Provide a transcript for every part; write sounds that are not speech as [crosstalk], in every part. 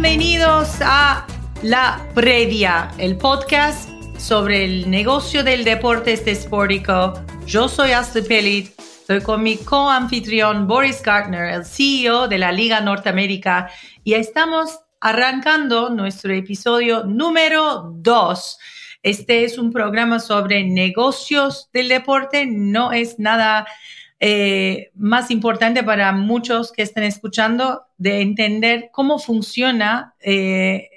Bienvenidos a La Previa, el podcast sobre el negocio del deporte este esportico. Yo soy Ashley Pellit, estoy con mi co-anfitrión Boris Gartner, el CEO de la Liga Norteamérica, y estamos arrancando nuestro episodio número 2. Este es un programa sobre negocios del deporte, no es nada eh, más importante para muchos que estén escuchando de entender cómo funciona eh,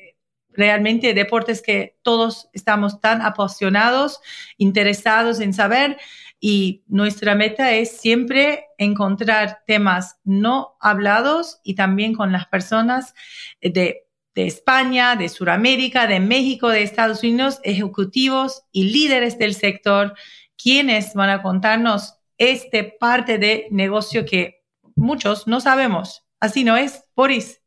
realmente deportes que todos estamos tan apasionados, interesados en saber y nuestra meta es siempre encontrar temas no hablados y también con las personas de, España, de Sudamérica, de México, de Estados Unidos, ejecutivos y líderes del sector, quienes van a contarnos este parte de negocio que muchos no sabemos. Así no es, Boris.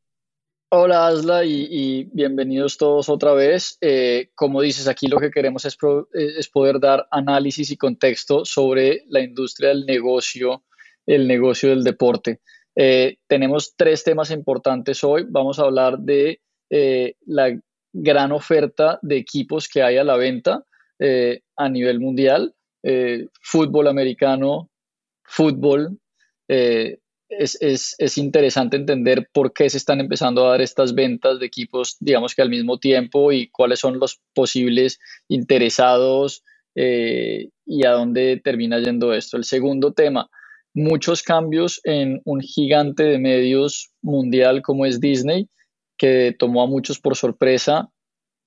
Hola Asla y, bienvenidos todos otra vez. Eh, como dices, aquí lo que queremos es, es, poder dar análisis y contexto sobre la industria del negocio, el negocio del deporte. Eh, tenemos tres temas importantes hoy. Vamos a hablar de eh, la gran oferta de equipos que hay a la venta a nivel mundial. Eh, fútbol americano, fútbol. Eh, es, interesante entender por qué se están empezando a dar estas ventas de equipos, digamos que al mismo tiempo, y cuáles son los posibles interesados eh, y a dónde termina yendo esto. El segundo tema, muchos cambios en un gigante de medios mundial como es Disney, que tomó a muchos por sorpresa.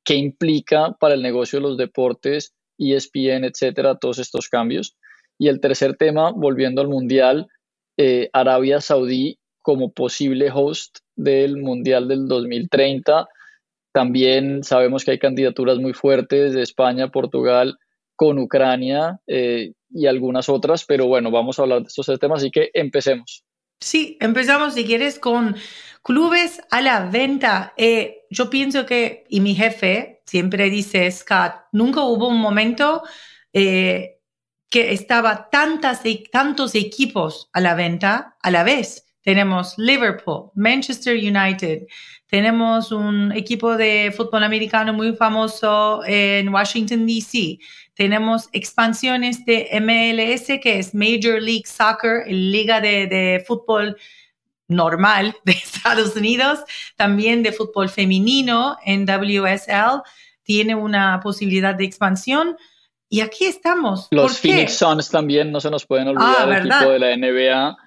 ¿Qué implica para el negocio de los deportes ESPN, etcétera, todos estos cambios. Y el tercer tema, volviendo al Mundial, eh, Arabia Saudí como posible host del Mundial del 2030. También sabemos que hay candidaturas muy fuertes de España, Portugal, con Ucrania eh, y algunas otras, pero bueno, vamos a hablar de estos tres temas, así que empecemos. Sí, empezamos si quieres con clubes a la venta. Eh, yo pienso que, y mi jefe, siempre dice Scott, nunca hubo un momento eh, que estaba tantas, tantos equipos a la venta a la vez. Tenemos Liverpool, Manchester United, tenemos un equipo de fútbol americano muy famoso en Washington, D.C. Tenemos expansiones de MLS, que es Major League Soccer, liga de, de fútbol normal [laughs] de Estados Unidos, también de fútbol femenino en WSL, tiene una posibilidad de expansión. Y aquí estamos. Los Phoenix Suns también no se nos pueden olvidar ah, equipo de la NBA.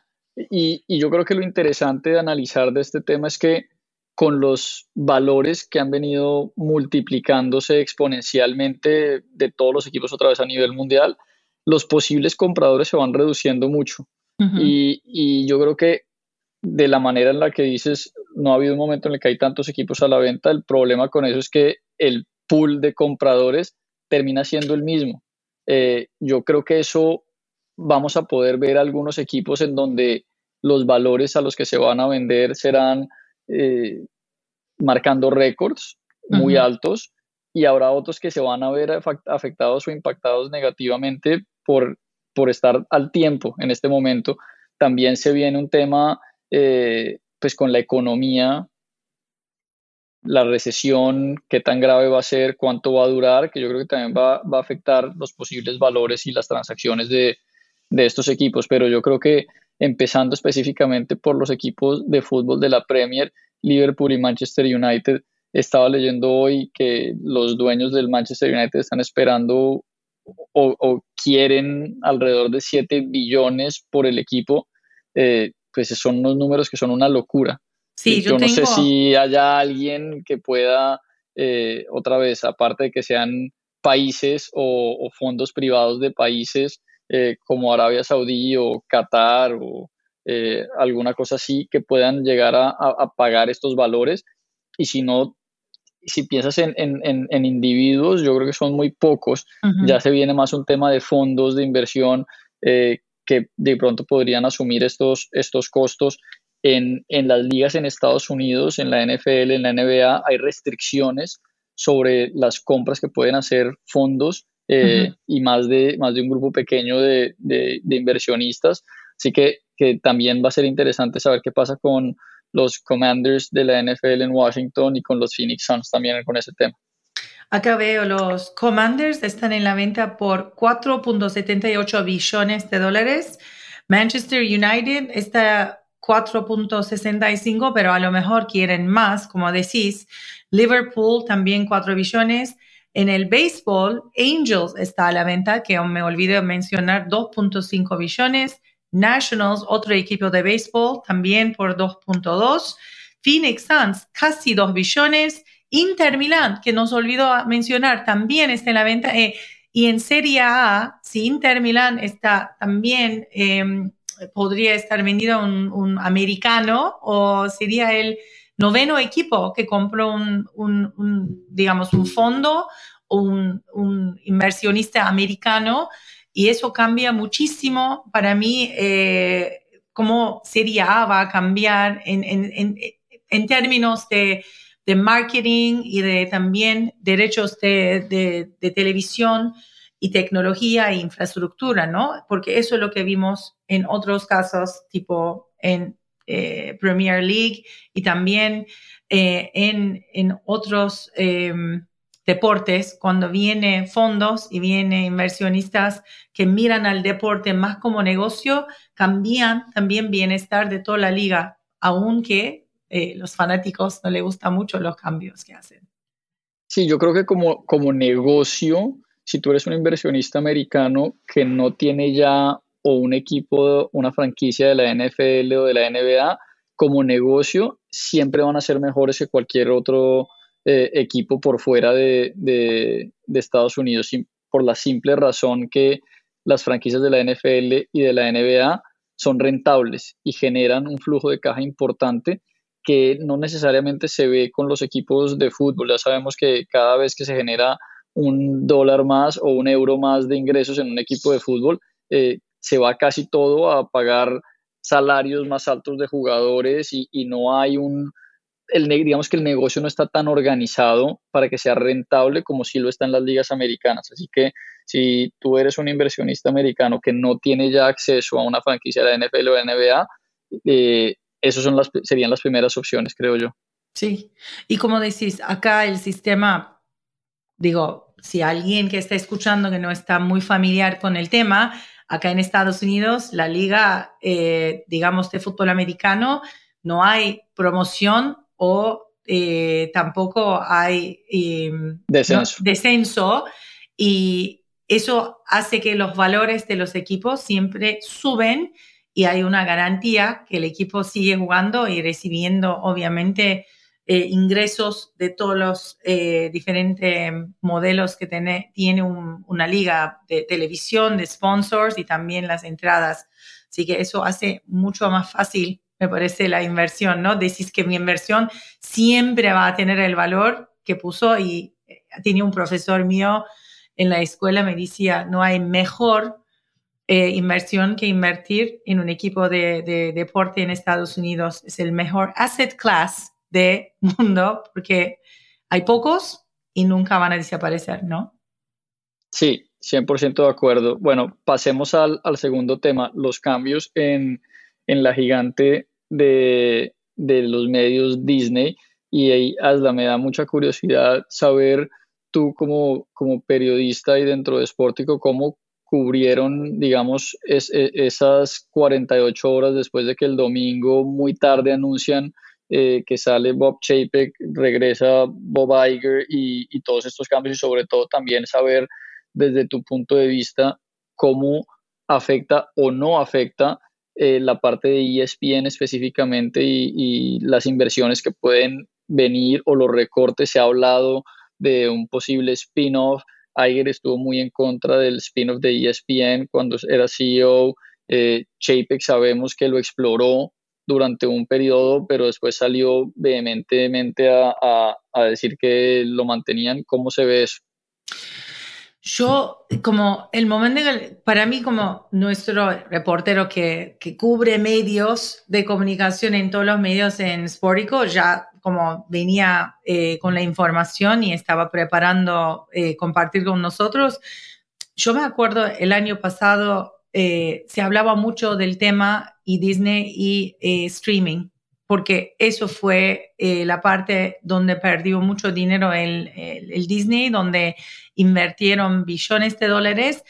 Y, y, yo creo que lo interesante de analizar de este tema es que con los valores que han venido multiplicándose exponencialmente de todos los equipos otra vez a nivel mundial, los posibles compradores se van reduciendo mucho. y, y, yo creo que de la manera en la que dices, no ha habido un momento en el que hay tantos equipos a la venta, el problema con eso es que el pool de compradores termina siendo el mismo. Eh, yo creo que eso vamos a poder ver algunos equipos en donde los valores a los que se van a vender serán eh, marcando récords muy altos y habrá otros que se van a ver afectados o impactados negativamente por, por estar al tiempo en este momento. También se viene un tema eh, pues con la economía la recesión, qué tan grave va a ser, cuánto va a durar, que yo creo que también va, va a afectar los posibles valores y las transacciones de, de estos equipos. Pero yo creo que empezando específicamente por los equipos de fútbol de la Premier, Liverpool y Manchester United, estaba leyendo hoy que los dueños del Manchester United están esperando o, quieren alrededor de 7 billones por el equipo, eh, pues son unos números que son una locura. Sí, yo, no sé si haya alguien que pueda, eh, otra vez, aparte de que sean países o, fondos privados de países eh, como Arabia Saudí o Qatar o alguna cosa así, que puedan llegar a, pagar estos valores. Y si no, si piensas en, en, individuos, yo creo que son muy pocos. Ya se viene más un tema de fondos de inversión eh, que de pronto podrían asumir estos, estos costos. En, las ligas en Estados Unidos, en la NFL, en la NBA, hay restricciones sobre las compras que pueden hacer fondos eh, y más de, más de un grupo pequeño de, de, de inversionistas. Así que, que también va a ser interesante saber qué pasa con, los Commanders de la NFL en Washington y con los Phoenix Suns también con ese tema. Acá veo, los Commanders están en la venta por 4.78 billones de dólares. Manchester United está 4.65, pero a lo mejor quieren más, como decís. Liverpool también 4 billones. En el béisbol, Angels está a la venta, que me olvidé mencionar, 2.5 billones. Nationals, otro equipo de béisbol, también por 2.2. Phoenix Suns, casi 2 billones. Inter Milan, que nos olvidó mencionar, también está en la venta. Eh, y en Serie A, si Inter Milan está también, em, podría estar vendido un, un, americano o sería el noveno equipo que compró un, digamos, un fondo o un inversionista americano y eso cambia muchísimo para mí eh, cómo Serie A va a cambiar en, en, en, términos de, de, marketing y de también derechos de, de, televisión y tecnología e infraestructura, ¿no? Porque eso es lo que vimos en otros casos, tipo en eh, Premier League y también eh, en, en, otros em, deportes, cuando viene fondos y viene inversionistas que miran al deporte más como negocio, cambian también bienestar de toda la liga, aunque eh, los fanáticos no les gustan mucho los cambios que hacen. Sí, yo creo que como, como negocio, si tú eres un inversionista americano que no tiene ya o un equipo, una franquicia de la NFL o de la NBA, como negocio siempre van a ser mejores que cualquier otro eh, equipo por fuera de, de, Estados Unidos, por la simple razón que las franquicias de la NFL y de la NBA son rentables y generan un flujo de caja importante que no necesariamente se ve con los equipos de fútbol. Ya sabemos que cada vez que se genera un dólar más o un euro más de ingresos en un equipo de fútbol, eh, se va casi todo a pagar salarios más altos de jugadores y no hay un, el, digamos que el negocio no está tan organizado para que sea rentable como si lo está en las ligas americanas. Así que si tú eres un inversionista americano que no tiene ya acceso a una franquicia de la NFL o de la NBA, eh, esas las, serían las primeras opciones, creo yo. Sí, y como decís, acá el sistema, digo, si alguien que está escuchando que no está muy familiar con el tema, acá en Estados Unidos, la liga, eh, digamos, de fútbol americano, no hay promoción o eh, tampoco hay em, descenso. y eso hace que los valores de los equipos siempre suben y hay una garantía que el equipo sigue jugando y recibiendo obviamente eh, ingresos de todos los eh, diferentes modelos que tiene, tiene una liga de televisión, de sponsors y también las entradas. Así que eso hace mucho más fácil me parece la inversión, ¿no? Decís que mi inversión siempre va a tener el valor que puso y eh, tenía un profesor mío en la escuela, me decía, no hay mejor eh, inversión que invertir en un equipo de, de, deporte en Estados Unidos. Es el mejor asset class del mundo porque hay pocos y nunca van a desaparecer, ¿no? Sí, 100% de acuerdo. Bueno, pasemos al, al segundo tema, los cambios en, en la gigante de, los medios Disney. y ahí, Asla, me da mucha curiosidad saber tú como, como periodista y dentro de Sportico, cómo cubrieron, digamos, e, esas 48 horas después de que el domingo muy tarde anuncian eh, que sale Bob Chapek, regresa Bob Iger y, todos estos cambios y sobre todo también saber desde tu punto de vista cómo afecta o no afecta eh, la parte de ESPN específicamente y, las inversiones que pueden venir o los recortes. Se ha hablado de un posible spin-off. Iger estuvo muy en contra del spin-off de ESPN cuando era CEO. Eh, sabemos que lo exploró durante un periodo, pero después salió vehementemente a, decir que lo mantenían. ¿Cómo se ve eso? Yo, como el momento, para mí, como nuestro reportero que, cubre medios de comunicación en todos los medios en Sportico, ya como venía eh, con la información y estaba preparando eh, compartir con nosotros, yo me acuerdo el año pasado eh, se hablaba mucho del tema y Disney y eh, streaming, porque eso fue eh, la parte donde perdió mucho dinero el, Disney, donde invirtieron billones de dólares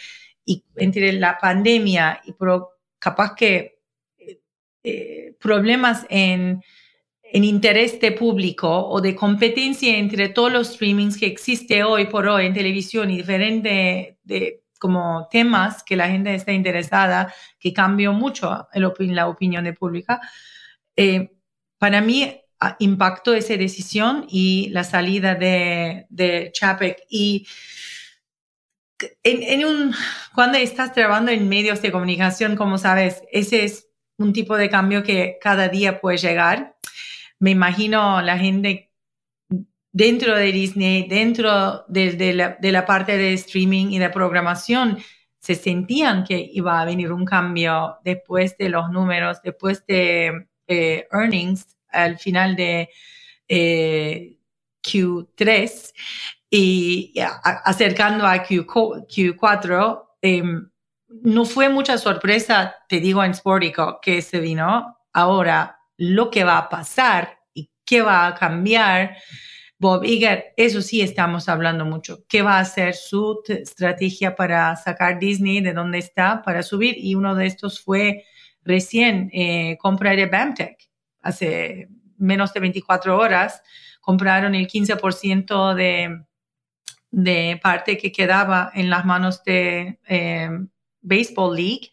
y entre la pandemia y capaz que problemas en, en interés de público o de competencia entre todos los streamings que existe hoy por hoy en televisión y diferente de como temas que la gente está interesada, que cambió mucho en la opinión de pública. Eh, para mí ah, impactó esa decisión y la salida de, de Chapek. Y en, un, cuando estás trabajando en medios de comunicación, como sabes, ese es un tipo de cambio que cada día puede llegar. Me imagino la gente dentro de Disney, dentro de, la, parte de streaming y de programación, se sentían que iba a venir un cambio después de los números, después de eh, earnings al final de eh, Q3 y acercando a Q, 4 em, no fue mucha sorpresa, te digo en Sportico, que se vino. Ahora, lo que va a pasar y qué va a cambiar Bob Iger, eso sí estamos hablando mucho. ¿Qué va a ser su estrategia para sacar Disney de donde está para subir? Y uno de estos fue recién eh, compra de BAMTech. Hace menos de 24 horas compraron el 15% de, de parte que quedaba en las manos de eh, Baseball League.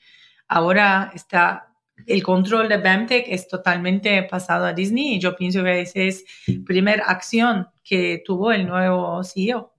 Ahora está el control de BAMTech es totalmente pasado a Disney y yo pienso que esa es la primera acción que tuvo el nuevo CEO.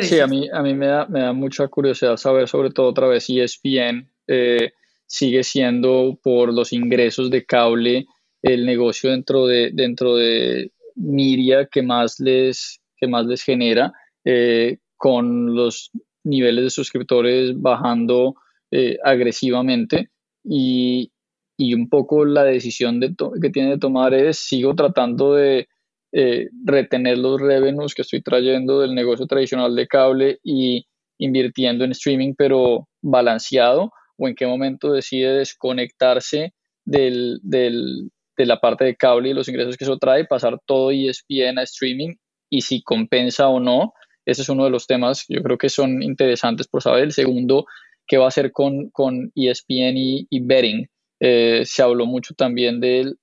sí, a mí, a mí me, da, me da mucha curiosidad saber sobre todo otra vez si ESPN eh, sigue siendo por los ingresos de cable el negocio dentro de, dentro de Miria que más les, que más les genera eh, con los niveles de suscriptores bajando eh, agresivamente y, y un poco la decisión de que tiene de tomar es, sigo tratando de eh, retener los revenues que estoy trayendo del negocio tradicional de cable y invirtiendo en streaming, pero balanceado, o en qué momento decide desconectarse del, del, de la parte de cable y los ingresos que eso trae, pasar todo ESPN a streaming y si compensa o no. Ese es uno de los temas que yo creo que son interesantes por saber. El segundo, qué va a hacer con, con ESPN y, y betting eh, se habló mucho también de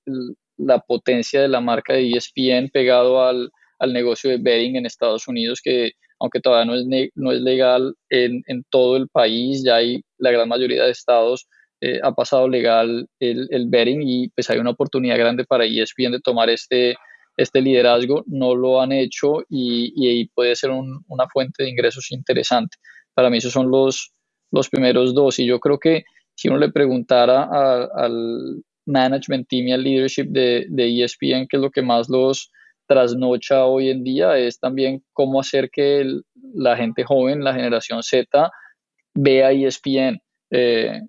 la potencia de la marca de ESPN pegado al, negocio de betting en Estados Unidos, que aunque todavía no es, no es legal en, todo el país, ya hay la gran mayoría de estados eh, ha pasado legal el, el, betting y pues hay una oportunidad grande para ESPN de tomar este, este liderazgo. No lo han hecho y, y puede ser una fuente de ingresos interesante. Para mí esos son los, los primeros dos y yo creo que si uno le preguntara al management team y al leadership de, de, ESPN qué es lo que más los trasnocha hoy en día, es también cómo hacer que la gente joven, la generación Z, vea ESPN. Eh,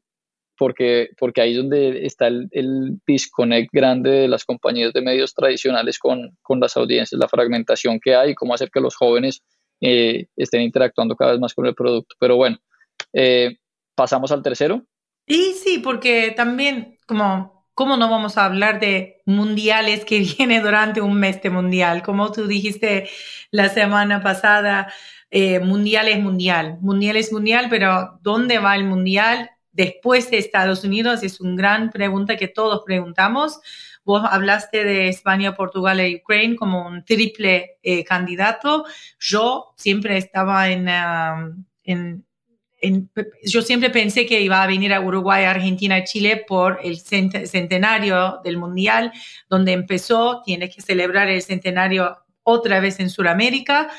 porque, porque ahí es donde está el, disconnect grande de las compañías de medios tradicionales con, con, las audiencias, la fragmentación que hay, cómo hacer que los jóvenes eh, estén interactuando cada vez más con el producto. Pero bueno, eh, pasamos al tercero. Y sí, porque también como ¿cómo no vamos a hablar de mundiales que [laughs] viene durante un mes de mundial? Como tú dijiste la semana pasada, eh, mundial es mundial, mundial es mundial, pero ¿dónde va el mundial después de Estados Unidos? Es una gran pregunta que todos preguntamos. Vos hablaste de España, Portugal e Ucrania como un triple eh, candidato. Yo siempre estaba en, um, en yo siempre pensé que iba a venir a Uruguay, Argentina Chile por el centenario del Mundial, donde empezó, tiene que celebrar el centenario otra vez en Sudamérica.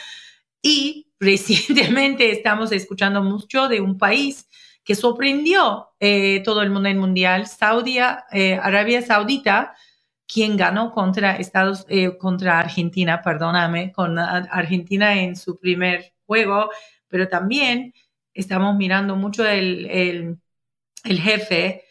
Y [laughs] recientemente estamos escuchando mucho de un país que sorprendió eh, todo el mundo en Mundial, eh, Arabia Saudita, quien ganó contra Estados, eh, contra Argentina, perdóname, con Argentina en su primer juego, pero también estamos mirando mucho el, el, jefe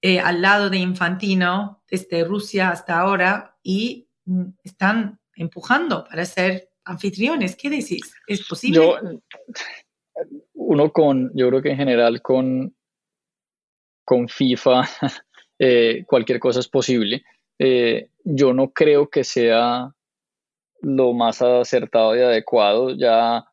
eh, al lado de Infantino desde Rusia hasta ahora y mm, están empujando para ser anfitriones. ¿Qué decís? ¿Es posible? Yo, uno con, yo creo que en general con, con FIFA [laughs] eh, cualquier cosa es posible. Eh, yo no creo que sea lo más acertado y adecuado. Ya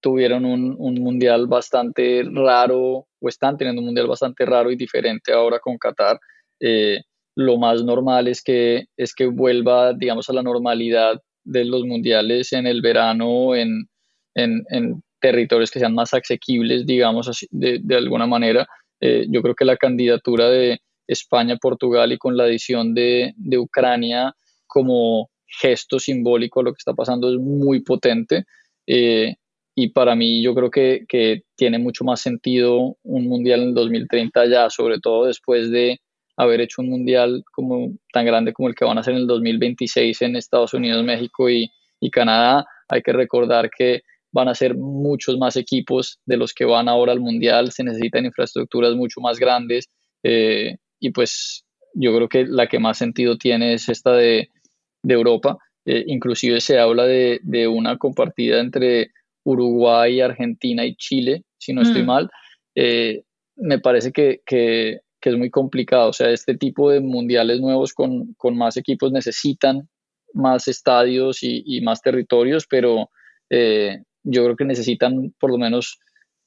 tuvieron un, mundial bastante raro o están teniendo un mundial bastante raro y diferente ahora con Qatar. Eh, lo más normal es que, es que vuelva, digamos, a la normalidad de los mundiales en el verano, en, en, territorios que sean más asequibles, digamos, así, de, de, alguna manera. Eh, yo creo que la candidatura de España, Portugal y con la adición de, de Ucrania como gesto simbólico a lo que está pasando es muy potente. Eh, y para mí yo creo que, que, tiene mucho más sentido un mundial en el 2030 ya, sobre todo después de haber hecho un mundial como tan grande como el que van a hacer en el 2026 en Estados Unidos, México y, y Canadá. Hay que recordar que van a ser muchos más equipos de los que van ahora al mundial, se necesitan infraestructuras mucho más grandes eh, y pues yo creo que la que más sentido tiene es esta de, de Europa. Eh, inclusive se habla de, de una compartida entre Uruguay, Argentina y Chile, si no estoy mm. mal, eh, me parece que, que, es muy complicado. O sea, este tipo de mundiales nuevos con, con más equipos necesitan más estadios y, más territorios, pero eh, yo creo que necesitan por lo menos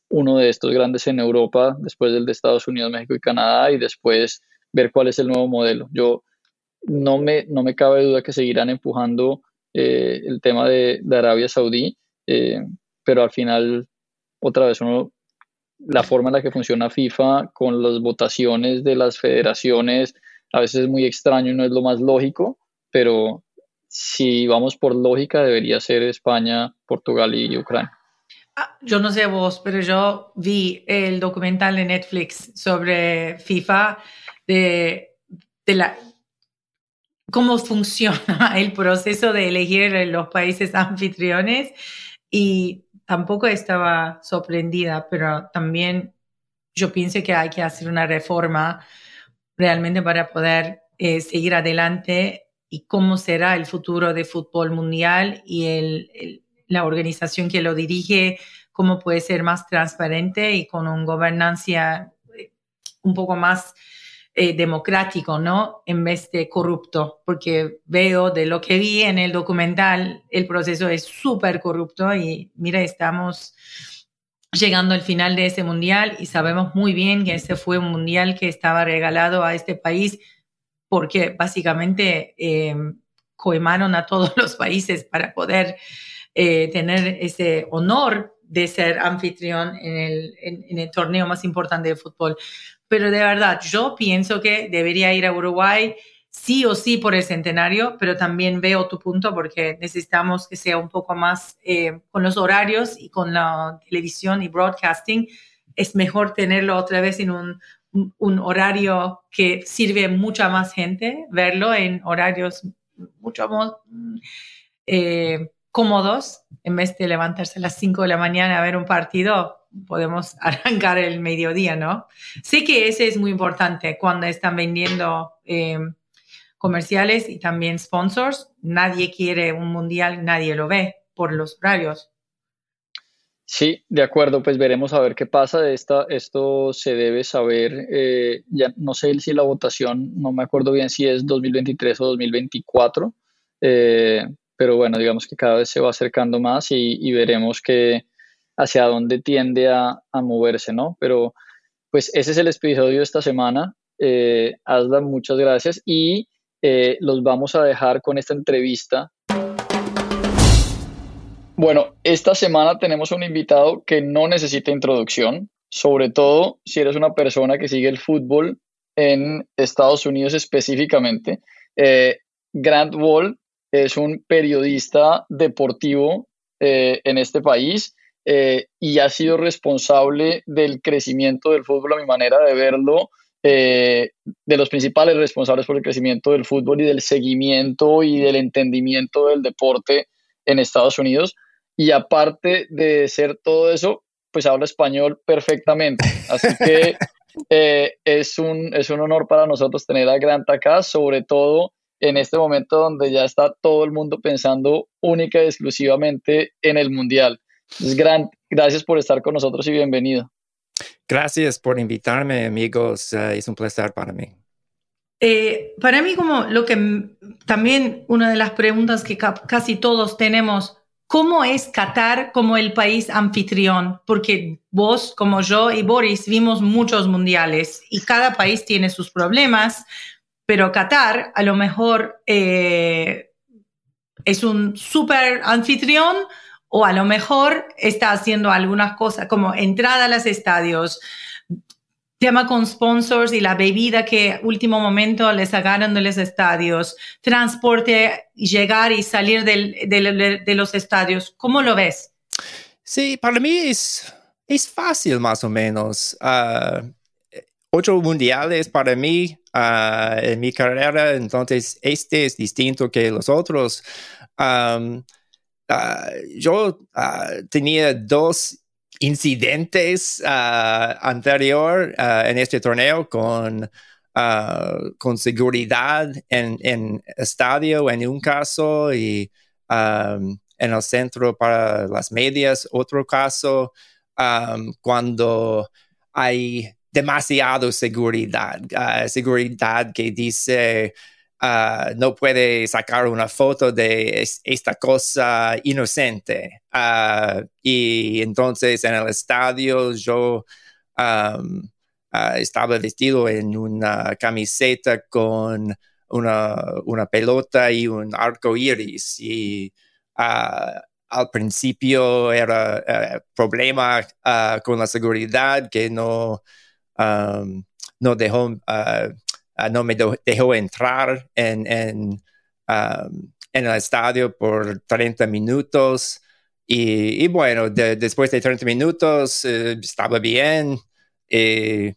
uno de estos grandes en Europa, después del de Estados Unidos, México y Canadá, y después ver cuál es el nuevo modelo. Yo no me, no me cabe duda que seguirán empujando eh, el tema de, de Arabia Saudí pero al final, otra vez, uno, la forma en la que funciona FIFA con las votaciones de las federaciones a veces es muy extraño y no es lo más lógico, pero si vamos por lógica debería ser España, Portugal y Ucrania. Ah, yo no sé vos, pero yo vi el documental de Netflix sobre FIFA de, de la, cómo funciona [laughs] el proceso de elegir los países anfitriones y tampoco estaba sorprendida, pero también yo pienso que hay que hacer una reforma realmente para poder eh, seguir adelante y cómo será el futuro de fútbol mundial y el, la organización que lo dirige, cómo puede ser más transparente y con una gobernancia eh, un poco más eh, democrático, ¿no? En vez de corrupto, porque veo de lo que vi en el documental, el proceso es súper corrupto y mira, estamos llegando al final de ese mundial y sabemos muy bien que ese fue un mundial que estaba regalado a este país porque básicamente eh, coimaron a todos [laughs] los países para poder eh, tener ese honor de ser anfitrión en el torneo más importante de fútbol. Pero de verdad, yo pienso que debería ir a Uruguay sí o sí por el centenario, pero también veo tu punto porque necesitamos que sea un poco más eh, con los horarios y con la televisión y broadcasting. Es mejor tenerlo otra vez en un, un horario que sirve mucha más gente, verlo en horarios mucho más eh, cómodos, en vez de levantarse a las 5 de la mañana a ver un partido, podemos [laughs] arrancar el mediodía, ¿no? Sé que ese es muy importante cuando están vendiendo eh, comerciales y también sponsors. Nadie quiere un mundial, nadie lo ve por los horarios. Sí, de acuerdo, pues veremos a ver qué pasa. Esta, esto se debe saber, eh, ya no sé si la votación, no me acuerdo bien si es 2023 o 2024, eh, pero bueno, digamos que cada vez se va acercando más y, veremos que hacia dónde tiende a, moverse, ¿no? Pero pues ese es el episodio de esta semana. Eh, muchas gracias y eh, los vamos a dejar con esta entrevista bueno, esta semana tenemos un invitado que no necesita introducción, sobre todo si eres una persona que sigue el fútbol en Estados Unidos específicamente. Eh, Grant Wall es un periodista deportivo eh, en este país eh, y ha sido responsable del crecimiento del fútbol, a mi manera de verlo, de los principales responsables por el crecimiento del fútbol y del seguimiento y del entendimiento del deporte en Estados Unidos y aparte de ser todo eso, pues habla español perfectamente. Así que [laughs] eh, es, un, es un honor para nosotros tener a Grant acá, sobre todo en este momento donde ya está todo el mundo pensando única y exclusivamente en el Mundial. Entonces, Grant, gracias por estar con nosotros y bienvenido. Gracias por invitarme, amigos. Eh, es un placer para mí. Eh, para mí, como lo que también una de las preguntas que casi todos tenemos, ¿Cómo es Qatar como el país anfitrión? Porque vos, como yo y Boris, vimos muchos mundiales y cada país tiene sus problemas, pero Qatar a lo mejor eh, es un súper anfitrión o a lo mejor está haciendo algunas cosas como entrada a los estadios, tema con sponsors y la bebida que último momento les sacaron de los estadios, transporte, llegar y salir de los estadios. ¿Cómo lo ves? Sí, para mí es, es fácil más o menos. Uh, ocho mundiales para mí uh, en mi carrera, entonces este es distinto que los otros. Uh, yo tenía dos incidentes uh, anterior en este torneo con, con seguridad en, en, estadio en un caso y en el centro para las medias otro caso cuando hay demasiado seguridad, seguridad que dice Ah, no puede sacar una foto de esta cosa inocente. Ah, y entonces en el estadio yo ah, estaba vestido en una camiseta con una, pelota y un arco iris. Y al principio era uh, problema con la seguridad que no, no dejó Ah, no me dejó entrar en, en, um, en, el estadio por 30 minutos. Y, bueno, después de 30 minutos eh, estaba bien, eh,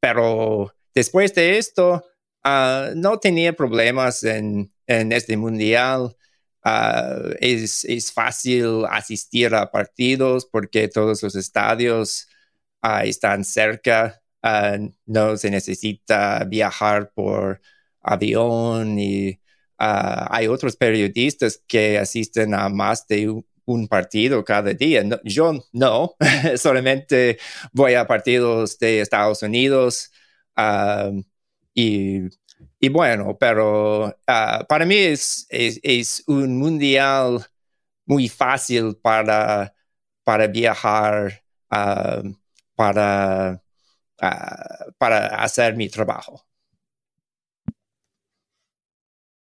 pero después de esto ah, no tenía problemas en, en este mundial. Ah, es, es, fácil asistir a partidos porque todos los estadios están cerca Ah, no se necesita viajar por avión y ah, hay otros periodistas que asisten a más de un, partido cada día. yo no, [laughs] solamente voy a partidos de Estados Unidos ah, y, bueno, pero para mí es, es, un mundial muy fácil para, para viajar, para para hacer mi trabajo.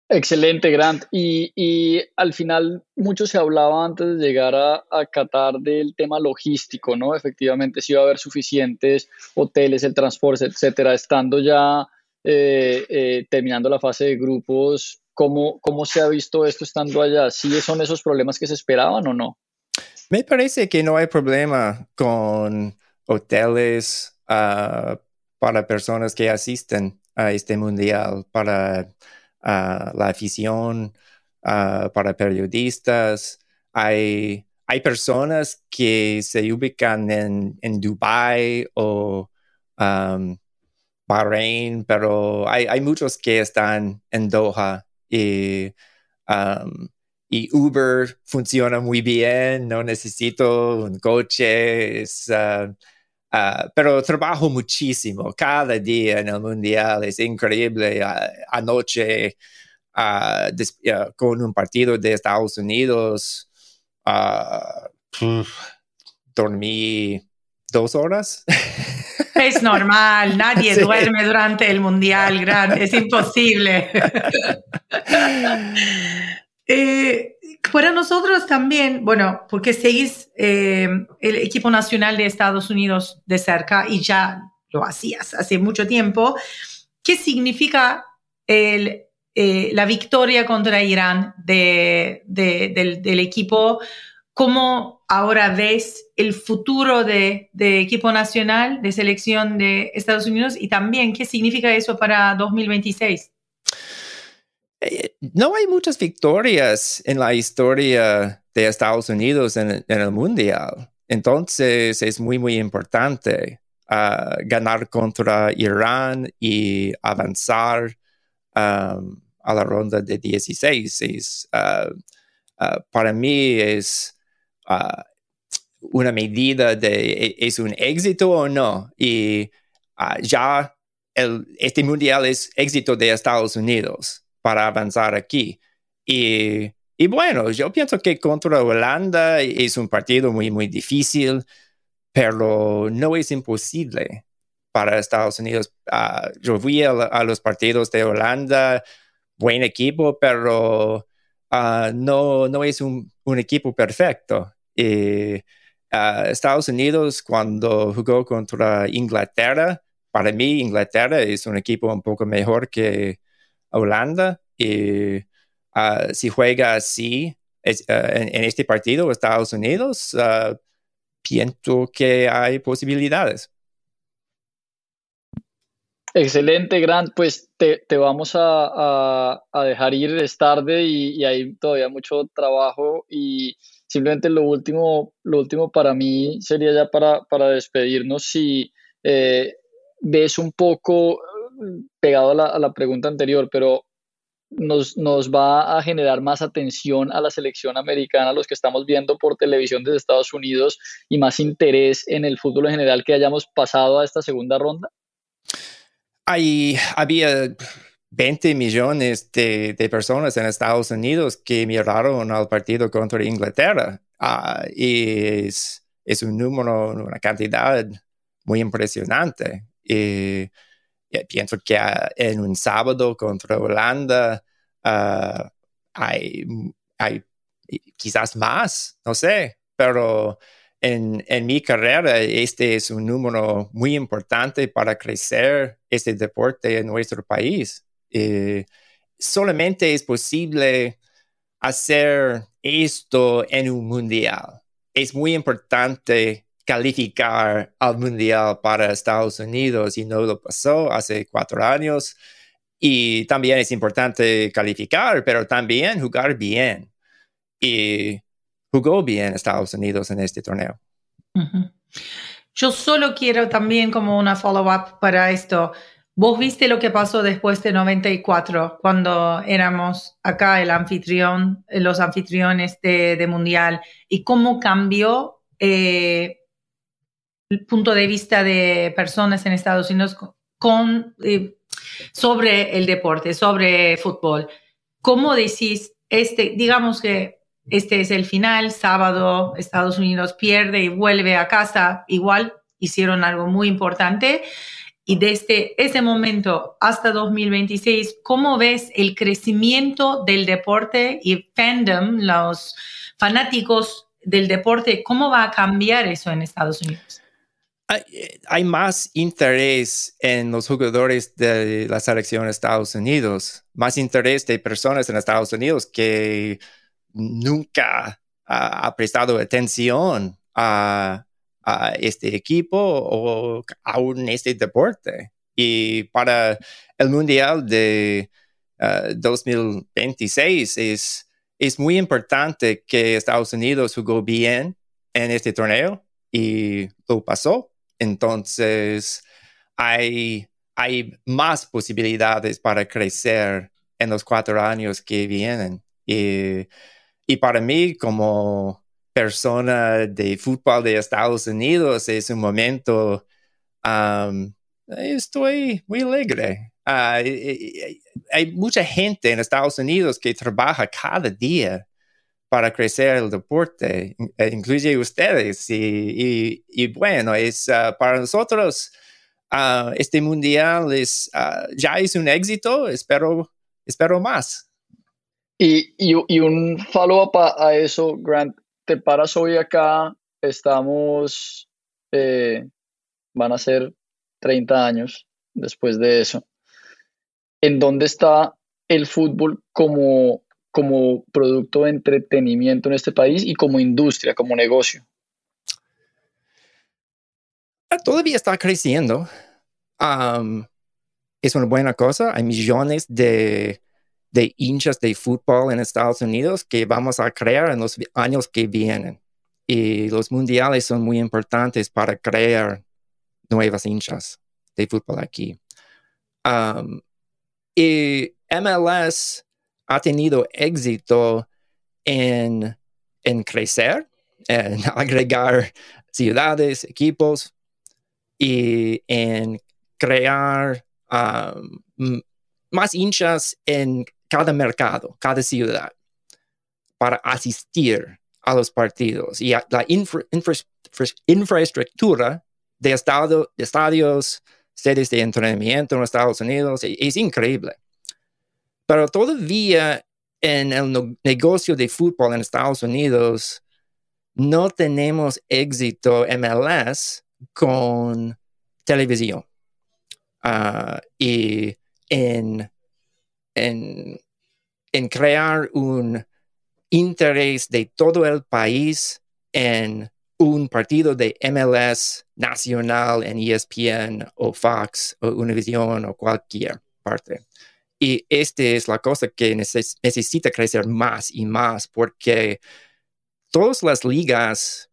Excelente, Grant. Y, al final, mucho se hablaba antes de llegar a, Qatar del tema logístico, ¿no? Efectivamente, si iba a haber suficientes hoteles, el transporte, etcétera. Estando ya eh, eh, terminando la fase de grupos, ¿cómo, ¿cómo se ha visto esto estando allá? ¿Sí son esos problemas que se esperaban o no? Me parece que no hay problema con hoteles, Ah, para personas que asisten a este mundial, para ah, la afición, ah, para periodistas. Hay, hay personas que se ubican en, en Dubai o um, Bahrein, pero hay, muchos que están en Doha y, y Uber funciona muy bien, no necesito un coche, uh, uh, pero trabajo muchísimo cada día en el mundial, es increíble. Uh, anoche con un partido de Estados Unidos, dormí dos horas. Es normal, nadie [laughs] duerme durante el mundial, grande, es imposible. [laughs] Eh, para nosotros también, bueno, porque seguís eh, el equipo nacional de Estados Unidos de cerca y ya lo hacías hace mucho tiempo, ¿qué significa el, eh, la victoria contra Irán de, del, del, equipo? ¿Cómo ahora ves el futuro de, de, equipo nacional de selección de Estados Unidos y también qué significa eso para 2026? Eh, no hay muchas victorias en la historia de Estados Unidos en, el Mundial. Entonces es muy, muy importante ah, ganar contra Irán y avanzar a la ronda de 16. Ah, ah, para mí es una medida de e, es un éxito o no. Y ya este mundial es éxito de Estados Unidos para avanzar aquí. Y, y, bueno, yo pienso que contra Holanda es un partido muy, muy difícil, pero no es imposible para Estados Unidos. Uh, yo vi a, los partidos de Holanda, buen equipo, pero uh, no, no es un, equipo perfecto. Y, uh, Estados Unidos, cuando jugó contra Inglaterra, para mí Inglaterra es un equipo un poco mejor que Holanda y ah, si juega así ah, en, este partido Estados Unidos, uh, pienso que hay posibilidades. Excelente, Grant. Pues te, vamos a, dejar ir, es tarde y, hay todavía mucho trabajo y simplemente lo último, lo último para mí sería ya para, para despedirnos si eh, ves un poco pegado a la, a la, pregunta anterior, pero nos, nos, va a generar más atención a la selección americana, los que estamos viendo por televisión desde Estados Unidos, y más interés en el fútbol en general que hayamos pasado a esta segunda ronda? Hay, había 20 millones de, de personas en Estados Unidos que miraron al partido contra Inglaterra. Ah, y es, es, un número, una cantidad muy impresionante. Y, pienso que ah, en un sábado contra Holanda ah, hay, quizás más, no sé, pero en, en, mi carrera este es un número muy importante para crecer este deporte en nuestro país. solamente es posible hacer esto en un mundial. Es muy importante calificar al Mundial para Estados Unidos y no lo pasó hace cuatro años. Y también es importante calificar, pero también jugar bien. Y jugó bien Estados Unidos en este torneo. Yo solo quiero también como una follow-up para esto. Vos viste lo que pasó después de 94, cuando éramos acá el anfitrión, los anfitriones de, Mundial, y cómo cambió eh, el punto de vista de personas en Estados Unidos con, eh, sobre el deporte, sobre fútbol. ¿Cómo decís, este, digamos que este es el final, sábado Estados Unidos pierde y vuelve a casa, igual hicieron algo muy importante. Y desde ese momento hasta 2026, ¿cómo ves el crecimiento del deporte y fandom, los fanáticos del deporte? ¿Cómo va a cambiar eso en Estados Unidos? Hay, más interés en los jugadores de la selección de Estados Unidos, más interés de personas en Estados Unidos que nunca ha, prestado atención a, este equipo o aún este deporte. Y para el Mundial de 2026 uh, es, es muy importante que Estados Unidos jugó bien en este torneo y lo pasó entonces, hay, hay más posibilidades para crecer en los cuatro años que vienen. Y y para mí, como persona de fútbol de Estados Unidos, es un momento, um, estoy muy alegre. Uh, hay mucha gente en Estados Unidos que trabaja cada día para crecer el deporte, eh, incluye ustedes. Y, bueno, es uh, para nosotros uh, este mundial es, ya es un éxito, espero, espero más. Y, y un follow-up a, eso, Grant, te paras hoy acá, estamos, eh, van a ser 30 años después de eso en dónde está el fútbol como, como producto de entretenimiento en este país y como industria, como negocio. Ah, todavía está creciendo. es una buena cosa. Hay millones de, de hinchas de fútbol en Estados Unidos que vamos a crear en los años que vienen. Y los mundiales son muy importantes para crear nuevas hinchas de fútbol aquí. Y MLS ha tenido éxito en, crecer, en [laughs] agregar ciudades, equipos y en crear um, más hinchas en cada mercado, cada ciudad, para asistir a los partidos. Y la infraestructura de, estado, de estadios, sedes de entrenamiento en Estados Unidos. E, es, increíble. Pero todavía en el negocio de fútbol en Estados Unidos no tenemos éxito MLS con televisión. Ah, y en, en, en, crear un interés de todo el país en un partido de MLS nacional en ESPN o Fox o Univision o cualquier parte. Y esta es la cosa que necesita crecer más y más porque todas las ligas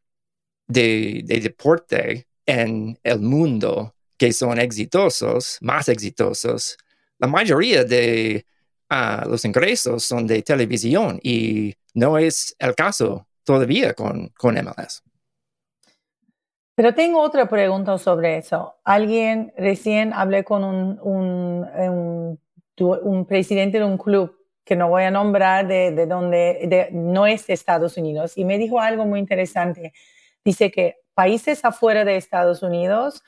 de, deporte en el mundo que son exitosos, más exitosos, la mayoría de ah, los ingresos son de televisión y no es el caso todavía con, con MLS. Pero tengo otra pregunta sobre eso. Alguien, recién hablé con un, presidente de un club que no voy a nombrar de, de donde de, no es de Estados Unidos y me dijo algo muy interesante. Dice que países afuera de Estados Unidos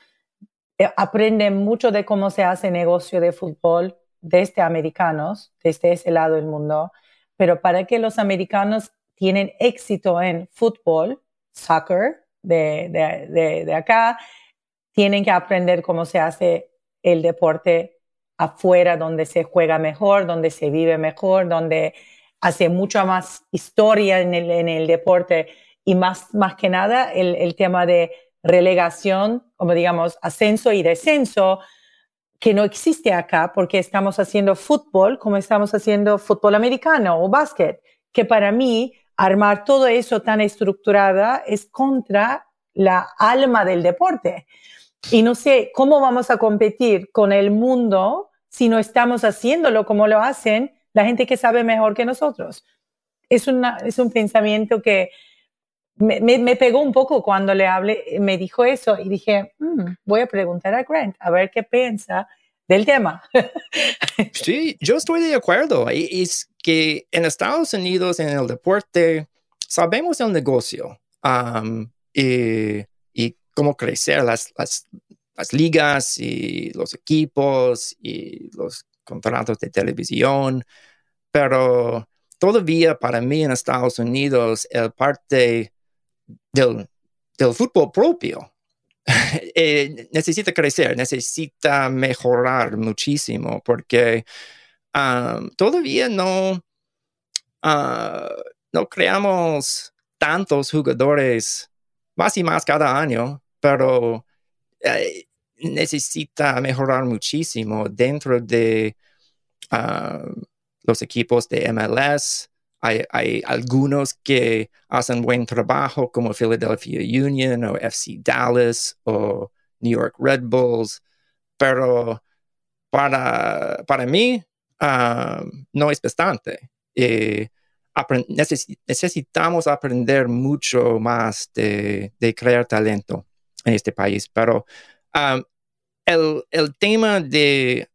eh, aprenden mucho de cómo se hace negocio de fútbol desde americanos, desde ese lado del mundo, pero para que los americanos tienen éxito en fútbol, soccer, de, acá, tienen que aprender cómo se hace el deporte afuera, donde se juega mejor, donde se vive mejor, donde hace mucha más historia en el, deporte y más, más que nada el, el, tema de relegación, como digamos, ascenso y descenso, que no existe acá porque estamos haciendo fútbol como estamos haciendo fútbol americano o básquet, que para mí armar todo eso tan estructurada es contra la alma del deporte. Y no sé cómo vamos a competir con el mundo si no estamos haciéndolo como lo hacen la gente que sabe mejor que nosotros. Es, una, es un pensamiento que me, me, pegó un poco cuando le hablé, me dijo eso y dije, mm, voy a preguntar a Grant a ver qué piensa del tema. [laughs] sí, yo estoy de acuerdo. Es que en Estados Unidos, en el deporte, sabemos el negocio y, cómo crecer las, las, ligas y los equipos y los contratos de televisión, pero todavía para mí en Estados Unidos el parte del, del fútbol propio [laughs] eh, necesita crecer, necesita mejorar muchísimo porque um, todavía no, uh, no creamos tantos jugadores más y más cada año, pero eh, necesita mejorar muchísimo dentro de uh, los equipos de MLS, hay, algunos que hacen buen trabajo como Philadelphia Union o FC Dallas o New York Red Bulls, pero para, para mí um, no es bastante. necesitamos aprender mucho más de, crear talento en este país, pero um, el, tema de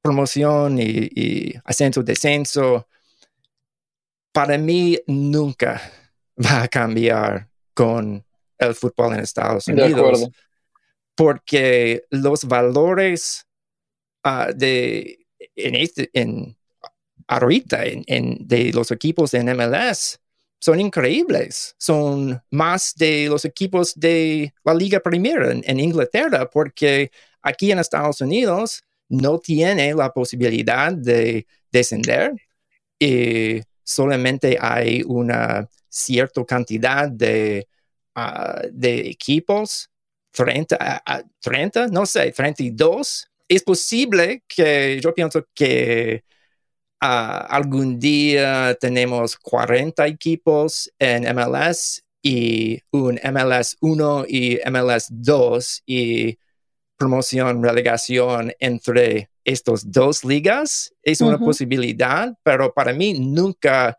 promoción y, y ascenso, descenso, para mí nunca [laughs] va a cambiar con el fútbol en Estados Unidos. Porque los valores ah, de en este, en, ahorita en, de los equipos en MLS son increíbles. Son más de los equipos de la Liga Premier en, Inglaterra, porque aquí en Estados Unidos no tiene la posibilidad de descender y solamente hay una cierta cantidad de, ah, de equipos, 30, 30, no sé, 32. Es posible que yo pienso que Ah, algún día tenemos 40 equipos en MLS y un MLS 1 y MLS 2 y promoción, relegación entre estas dos ligas es una posibilidad, pero para mí nunca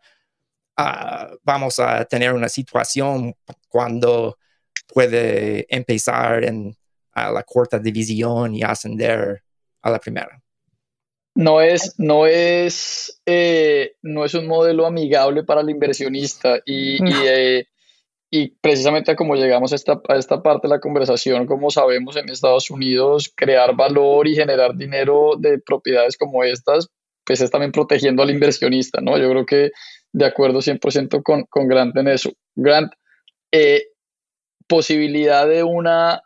ah, vamos a tener una situación cuando puede empezar en a la cuarta división y ascender a la primera no es, no es, eh, no es un modelo amigable para el inversionista y, eh, y, precisamente como llegamos a esta, a esta parte de la conversación, como sabemos en Estados Unidos, crear valor y generar dinero de propiedades como estas, pues es también protegiendo al inversionista, ¿no? Yo creo que de acuerdo 100% con, con Grant en eso. Grant, eh, posibilidad de una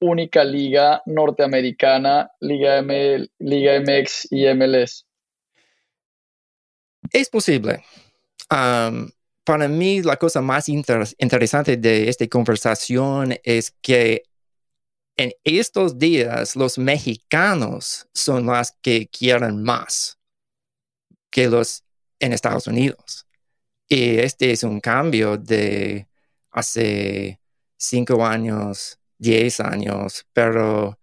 única liga norteamericana, Liga, MX y MLS? Es posible. para mí, la cosa más interesante de esta conversación es que en estos días los mexicanos son los que quieren más que los en Estados Unidos. Y este es un cambio de hace cinco años 10 años, pero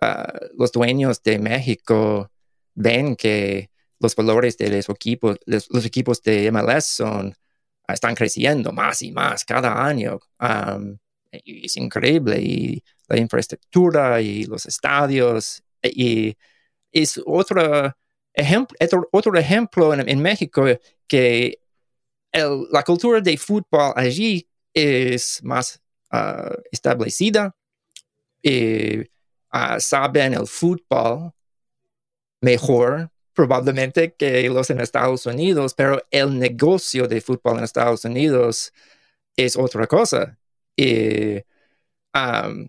ah, los dueños de México ven que los valores de los equipos, los, equipos de MLS son, están creciendo más y más cada año. es increíble y la infraestructura y los estadios y es otro ejemplo, otro, ejemplo en, México que la cultura de fútbol allí es más uh, establecida y uh, saben el fútbol mejor probablemente que los en Estados Unidos, pero el negocio de fútbol en Estados Unidos es otra cosa. Y um,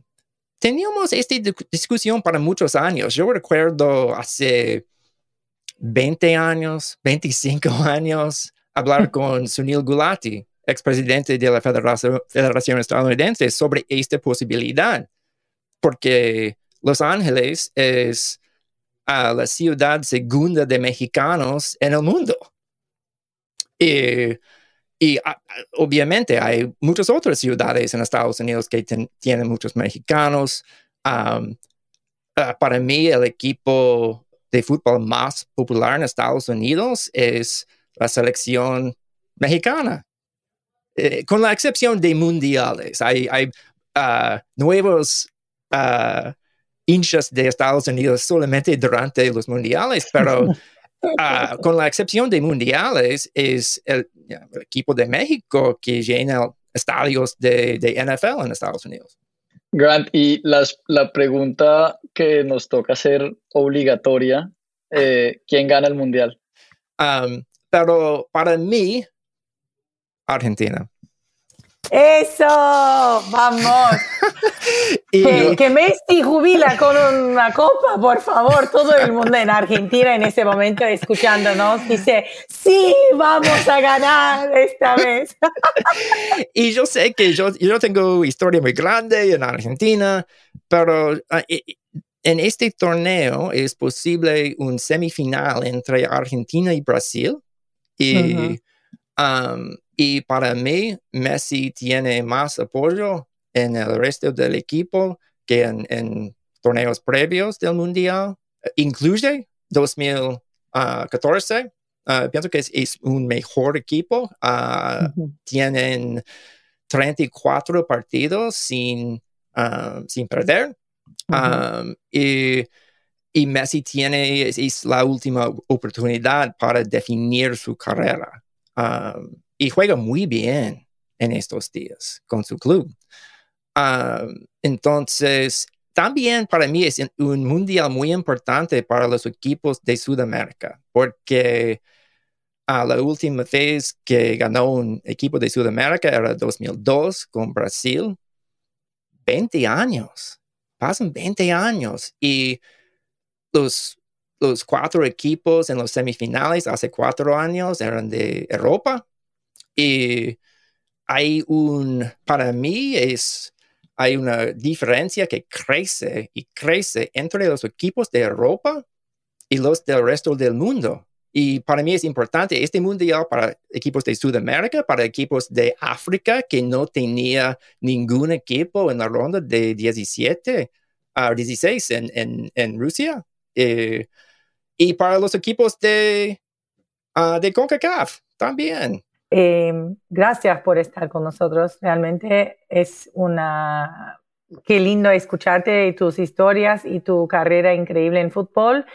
teníamos esta discusión para muchos años. Yo recuerdo hace 20 años, 25 [laughs] años, hablar [laughs] con Sunil Gulati expresidente de la Federación, Estadounidense sobre esta posibilidad, porque Los Ángeles es la ciudad segunda de mexicanos en el mundo. Y, obviamente hay muchas otras ciudades en Estados Unidos que tienen muchos mexicanos. Ah, para mí, el equipo de fútbol más popular en Estados Unidos es la selección mexicana. Eh, con la excepción de mundiales. Hay, ah, nuevos ah, hinchas de Estados Unidos solamente durante los mundiales, pero [laughs] ah, con la excepción de mundiales es el, equipo de México que llena estadios de, NFL en Estados Unidos. Grant, y la pregunta que nos toca hacer obligatoria, eh, ¿quién gana el mundial? Um, pero para mí, Argentina. Eso, vamos. [laughs] que, Messi jubila con una copa, por favor. Todo el mundo en Argentina en ese momento escuchándonos dice, sí, vamos a ganar esta vez. [laughs] y yo sé que yo, yo tengo historia muy grande en Argentina, pero ah, en este torneo es posible un semifinal entre Argentina y Brasil. Y y para mí, Messi tiene más apoyo en el resto del equipo que en, torneos previos del Mundial, incluye 2014, Uh, pienso que es, un mejor equipo. Uh, tienen 34 partidos sin, um, sin perder. Um, y, y, Messi tiene, es, la última oportunidad para definir su carrera. Um, y juega muy bien en estos días con su club. entonces, también para mí es un mundial muy importante para los equipos de Sudamérica, porque a la última vez que ganó un equipo de Sudamérica era 2002 con Brasil. 20 años, pasan 20 años y los, los cuatro equipos en los semifinales hace cuatro años eran de Europa y hay un, para mí es, hay una diferencia que crece y crece entre los equipos de Europa y los del resto del mundo. Y para mí es importante este mundial para equipos de Sudamérica, para equipos de África que no tenía ningún equipo en la ronda de 17 a 16 en, en, Rusia. Eh, y para los equipos de, uh, de CONCACAF también. Em, gracias por estar con nosotros. Realmente es una... Qué lindo escucharte y tus historias y tu carrera increíble en fútbol.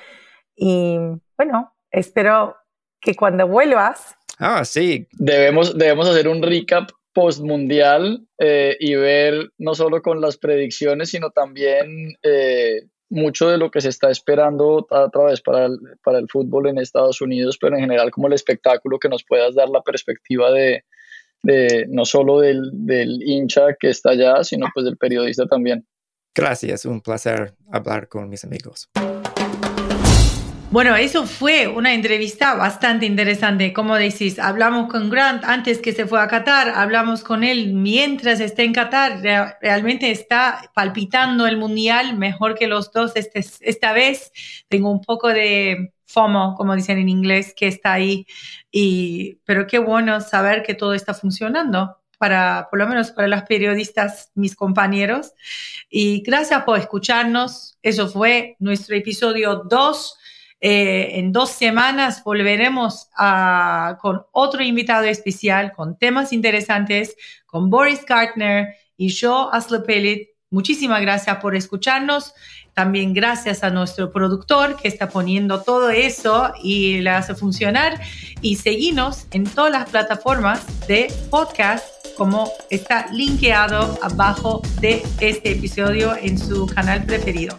Y bueno, espero que cuando vuelvas. Ah, sí. Debemos, debemos hacer un recap post mundial eh, y ver no solo con las predicciones, sino también eh, mucho de lo que se está esperando a través para el, para el fútbol en Estados Unidos, pero en general como el espectáculo que nos puedas dar la perspectiva de, de no solo del, del hincha que está allá, sino pues del periodista también. Gracias, un placer hablar con mis amigos. Bueno, eso fue una entrevista bastante interesante. Como decís, hablamos con Grant antes que se fue a Qatar, hablamos con él mientras está en Qatar. Realmente está palpitando el mundial mejor que los dos este, esta vez. Tengo un poco de FOMO, como dicen en inglés, que está ahí. Y, pero qué bueno saber que todo está funcionando para, por lo menos para los periodistas, mis compañeros. Y gracias por escucharnos. Eso fue nuestro episodio 2 eh, en dos semanas volveremos con otro invitado especial, con temas interesantes, con Boris Gartner y yo, Asle Pellet. Muchísimas gracias por escucharnos. También gracias a nuestro productor que está poniendo todo eso y le hace funcionar. Y seguimos en todas las plataformas de podcast como está linkeado abajo de este episodio en su canal preferido.